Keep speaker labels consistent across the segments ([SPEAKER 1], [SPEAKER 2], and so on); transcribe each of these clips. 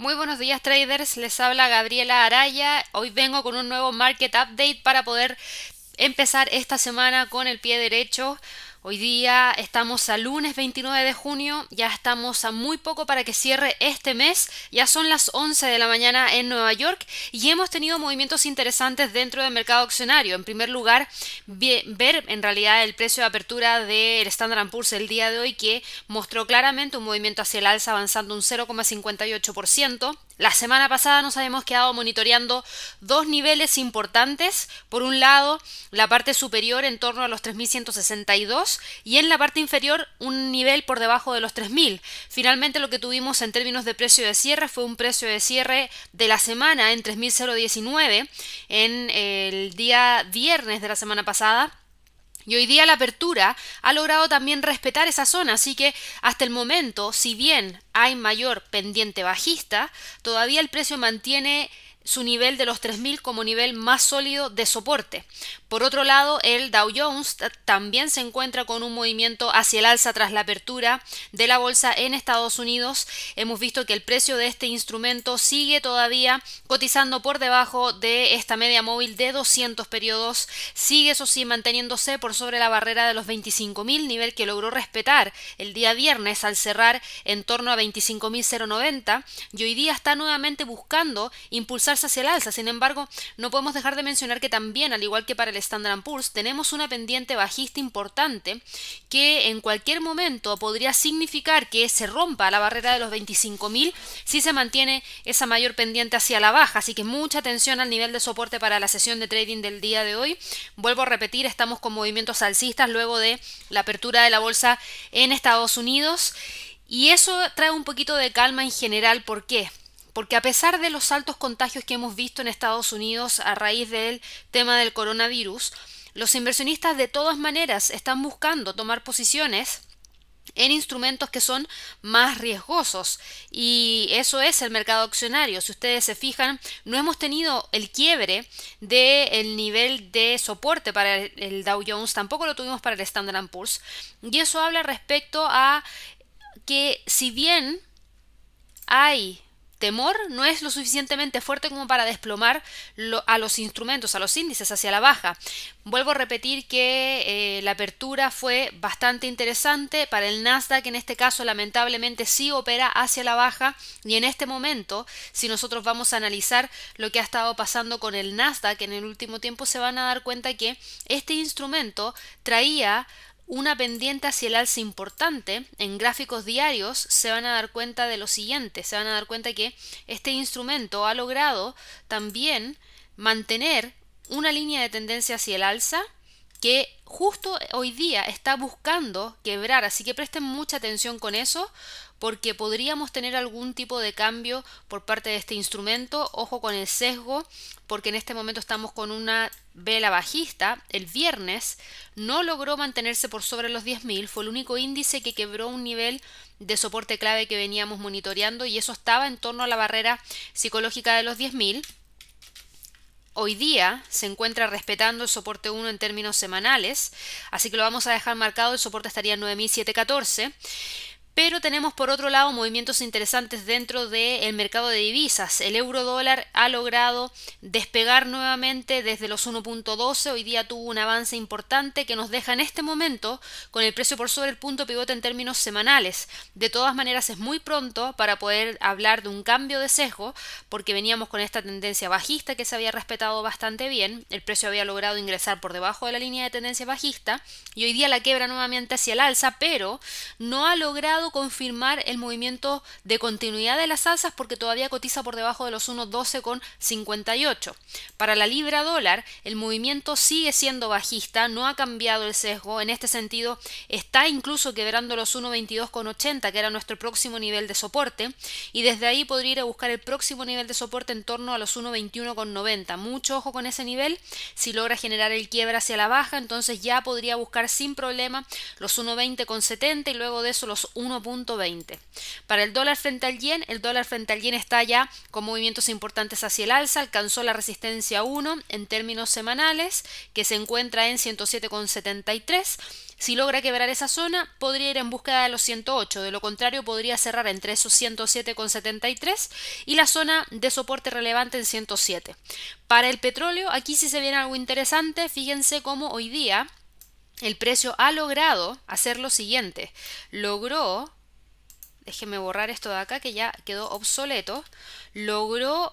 [SPEAKER 1] Muy buenos días traders, les habla Gabriela Araya. Hoy vengo con un nuevo market update para poder empezar esta semana con el pie derecho. Hoy día estamos a lunes 29 de junio, ya estamos a muy poco para que cierre este mes, ya son las 11 de la mañana en Nueva York y hemos tenido movimientos interesantes dentro del mercado accionario. En primer lugar, ver en realidad el precio de apertura del Standard Poor's el día de hoy que mostró claramente un movimiento hacia el alza avanzando un 0,58%. La semana pasada nos habíamos quedado monitoreando dos niveles importantes. Por un lado, la parte superior en torno a los 3.162 y en la parte inferior un nivel por debajo de los 3.000. Finalmente lo que tuvimos en términos de precio de cierre fue un precio de cierre de la semana en 3.019 en el día viernes de la semana pasada y hoy día la apertura ha logrado también respetar esa zona, así que hasta el momento, si bien hay mayor pendiente bajista, todavía el precio mantiene su nivel de los 3.000 como nivel más sólido de soporte. Por otro lado, el Dow Jones también se encuentra con un movimiento hacia el alza tras la apertura de la bolsa en Estados Unidos. Hemos visto que el precio de este instrumento sigue todavía cotizando por debajo de esta media móvil de 200 periodos. Sigue, eso sí, manteniéndose por sobre la barrera de los 25.000, nivel que logró respetar el día viernes al cerrar en torno a 25.090 y hoy día está nuevamente buscando hacia el alza. Sin embargo, no podemos dejar de mencionar que también, al igual que para el Standard Poor's, tenemos una pendiente bajista importante que en cualquier momento podría significar que se rompa la barrera de los 25.000 si se mantiene esa mayor pendiente hacia la baja. Así que mucha atención al nivel de soporte para la sesión de trading del día de hoy. Vuelvo a repetir, estamos con movimientos alcistas luego de la apertura de la bolsa en Estados Unidos. Y eso trae un poquito de calma en general. ¿Por qué? Porque a pesar de los altos contagios que hemos visto en Estados Unidos a raíz del tema del coronavirus, los inversionistas de todas maneras están buscando tomar posiciones en instrumentos que son más riesgosos y eso es el mercado accionario. Si ustedes se fijan, no hemos tenido el quiebre del nivel de soporte para el, Dow Jones, tampoco lo tuvimos para el Standard Poor's y eso habla respecto a que si bien hay temor no es lo suficientemente fuerte como para desplomar a los instrumentos, a los índices hacia la baja. Vuelvo a repetir que eh, la apertura fue bastante interesante para el Nasdaq, en este caso lamentablemente sí opera hacia la baja y en este momento, si nosotros vamos a analizar lo que ha estado pasando con el Nasdaq en el último tiempo, se van a dar cuenta que este instrumento traía una pendiente hacia el alza importante, en gráficos diarios se van a dar cuenta de lo siguiente, se van a dar cuenta que este instrumento ha logrado también mantener una línea de tendencia hacia el alza que justo hoy día está buscando quebrar, así que presten mucha atención con eso porque podríamos tener algún tipo de cambio por parte de este instrumento. Ojo con el sesgo, porque en este momento estamos con una vela bajista. El viernes no logró mantenerse por sobre los 10.000, fue el único índice que quebró un nivel de soporte clave que veníamos monitoreando y eso estaba en torno a la barrera psicológica de los 10.000 hoy día se encuentra respetando el soporte 1 en términos semanales, así que lo vamos a dejar marcado, el soporte estaría en 9714. Pero tenemos por otro lado movimientos interesantes dentro del mercado de divisas. El euro dólar ha logrado despegar nuevamente desde los 1.12. Hoy día tuvo un avance importante que nos deja en este momento con el precio por sobre el punto pivote en términos semanales. De todas maneras es muy pronto para poder hablar de un cambio de sesgo porque veníamos con esta tendencia bajista que se había respetado bastante bien. El precio había logrado ingresar por debajo de la línea de tendencia bajista y hoy día la quebra nuevamente hacia el alza, pero no ha logrado confirmar el movimiento de continuidad de las alzas porque todavía cotiza por debajo de los 1.12,58. Para la libra dólar, el movimiento sigue siendo bajista, no ha cambiado el sesgo, en este sentido está incluso quebrando los 1.22,80, que era nuestro próximo nivel de soporte, y desde ahí podría ir a buscar el próximo nivel de soporte en torno a los 1.21,90. Mucho ojo con ese nivel, si logra generar el quiebre hacia la baja, entonces ya podría buscar sin problema los 1.20,70 y luego de eso los 1 1.20. Para el dólar frente al yen, el dólar frente al yen está ya con movimientos importantes hacia el alza, alcanzó la resistencia 1 en términos semanales, que se encuentra en 107,73. Si logra quebrar esa zona, podría ir en búsqueda de los 108, de lo contrario podría cerrar entre esos 107,73 y la zona de soporte relevante en 107. Para el petróleo, aquí sí se viene algo interesante, fíjense cómo hoy día el precio ha logrado hacer lo siguiente. Logró, déjenme borrar esto de acá que ya quedó obsoleto, logró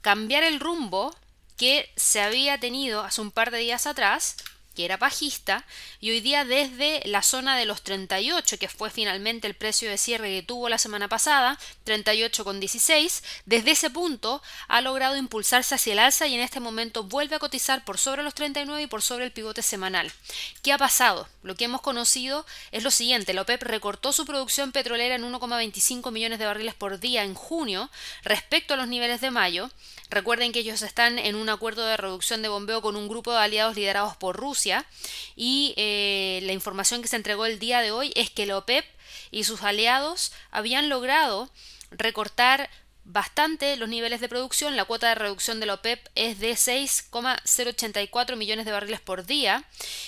[SPEAKER 1] cambiar el rumbo que se había tenido hace un par de días atrás que era bajista, y hoy día desde la zona de los 38, que fue finalmente el precio de cierre que tuvo la semana pasada, 38,16, desde ese punto ha logrado impulsarse hacia el alza y en este momento vuelve a cotizar por sobre los 39 y por sobre el pivote semanal. ¿Qué ha pasado? Lo que hemos conocido es lo siguiente, la OPEP recortó su producción petrolera en 1,25 millones de barriles por día en junio respecto a los niveles de mayo, Recuerden que ellos están en un acuerdo de reducción de bombeo con un grupo de aliados liderados por Rusia y eh, la información que se entregó el día de hoy es que la OPEP y sus aliados habían logrado recortar bastante los niveles de producción. La cuota de reducción de la OPEP es de 6,084 millones de barriles por día.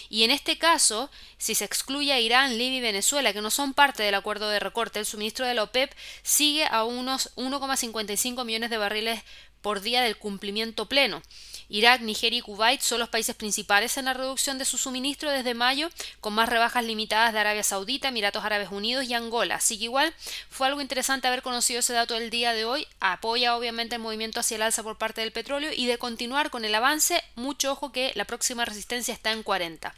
[SPEAKER 1] Y en este caso, si se excluye a Irán, Libia y Venezuela, que no son parte del acuerdo de recorte, el suministro de la OPEP sigue a unos 1,55 millones de barriles por día del cumplimiento pleno. Irak, Nigeria y Kuwait son los países principales en la reducción de su suministro desde mayo, con más rebajas limitadas de Arabia Saudita, Emiratos Árabes Unidos y Angola. Así que igual fue algo interesante haber conocido ese dato del día de hoy. Apoya obviamente el movimiento hacia el alza por parte del petróleo y de continuar con el avance, mucho ojo que la próxima resistencia está en 40.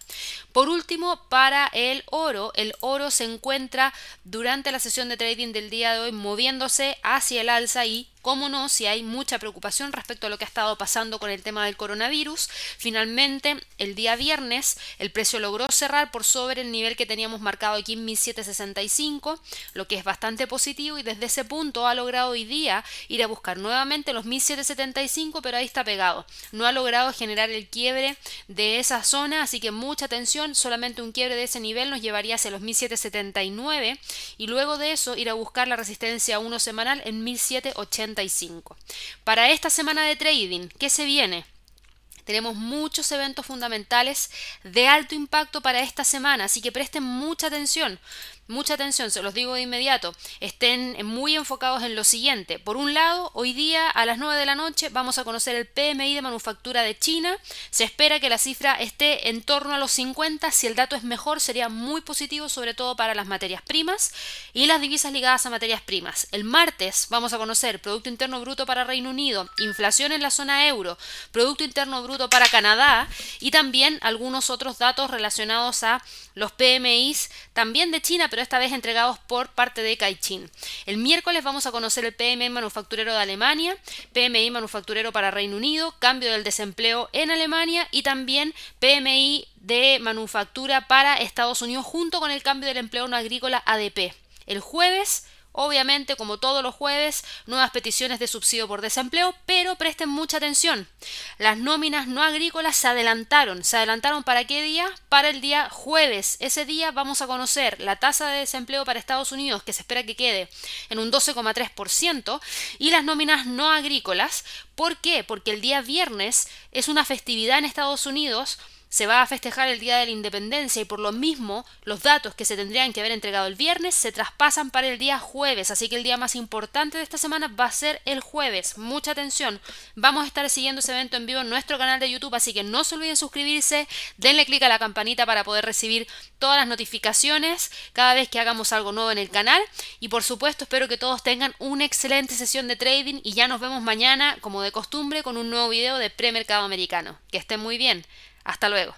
[SPEAKER 1] Por último, para el oro, el oro se encuentra durante la sesión de trading del día de hoy moviéndose hacia el alza y cómo no, si hay mucha preocupación respecto a lo que ha estado pasando con el tema del coronavirus. Finalmente, el día viernes, el precio logró cerrar por sobre el nivel que teníamos marcado aquí en 1765, lo que es bastante positivo y desde ese punto ha logrado hoy día ir a buscar nuevamente los 1775, pero ahí está pegado. No ha logrado generar el quiebre de esa zona, así que mucha atención, solamente un quiebre de ese nivel nos llevaría hacia los 1779 y luego de eso ir a buscar la resistencia 1 semanal en 1780 para esta semana de trading, ¿qué se viene? Tenemos muchos eventos fundamentales de alto impacto para esta semana, así que presten mucha atención. Mucha atención, se los digo de inmediato, estén muy enfocados en lo siguiente. Por un lado, hoy día a las 9 de la noche vamos a conocer el PMI de manufactura de China. Se espera que la cifra esté en torno a los 50. Si el dato es mejor, sería muy positivo, sobre todo para las materias primas y las divisas ligadas a materias primas. El martes vamos a conocer Producto Interno Bruto para Reino Unido, inflación en la zona euro, Producto Interno Bruto para Canadá y también algunos otros datos relacionados a los PMIs también de China, pero esta vez entregados por parte de Caixin. El miércoles vamos a conocer el PMI manufacturero de Alemania, PMI manufacturero para Reino Unido, cambio del desempleo en Alemania y también PMI de manufactura para Estados Unidos junto con el cambio del empleo no agrícola ADP. El jueves Obviamente, como todos los jueves, nuevas peticiones de subsidio por desempleo, pero presten mucha atención. Las nóminas no agrícolas se adelantaron. ¿Se adelantaron para qué día? Para el día jueves. Ese día vamos a conocer la tasa de desempleo para Estados Unidos, que se espera que quede en un 12,3%, y las nóminas no agrícolas. ¿Por qué? Porque el día viernes es una festividad en Estados Unidos se va a festejar el Día de la Independencia y por lo mismo los datos que se tendrían que haber entregado el viernes se traspasan para el día jueves, así que el día más importante de esta semana va a ser el jueves. Mucha atención, vamos a estar siguiendo ese evento en vivo en nuestro canal de YouTube, así que no se olviden suscribirse, denle clic a la campanita para poder recibir todas las notificaciones cada vez que hagamos algo nuevo en el canal y por supuesto espero que todos tengan una excelente sesión de trading y ya nos vemos mañana como de costumbre con un nuevo video de premercado americano. Que estén muy bien. Hasta luego.